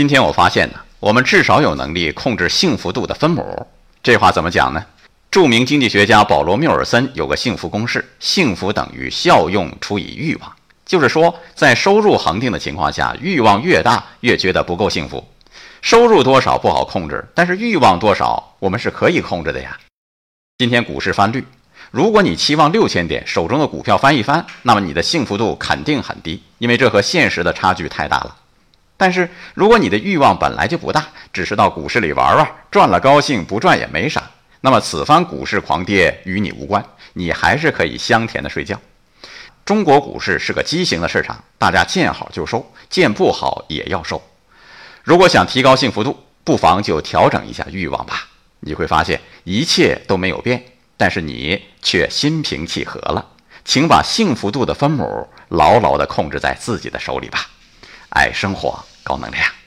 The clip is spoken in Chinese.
今天我发现呢，我们至少有能力控制幸福度的分母。这话怎么讲呢？著名经济学家保罗·缪尔森有个幸福公式：幸福等于效用除以欲望。就是说，在收入恒定的情况下，欲望越大，越觉得不够幸福。收入多少不好控制，但是欲望多少，我们是可以控制的呀。今天股市翻绿，如果你期望六千点，手中的股票翻一翻，那么你的幸福度肯定很低，因为这和现实的差距太大了。但是，如果你的欲望本来就不大，只是到股市里玩玩，赚了高兴，不赚也没啥，那么此番股市狂跌与你无关，你还是可以香甜的睡觉。中国股市是个畸形的市场，大家见好就收，见不好也要收。如果想提高幸福度，不妨就调整一下欲望吧，你会发现一切都没有变，但是你却心平气和了。请把幸福度的分母牢牢地控制在自己的手里吧。爱生活。高能量。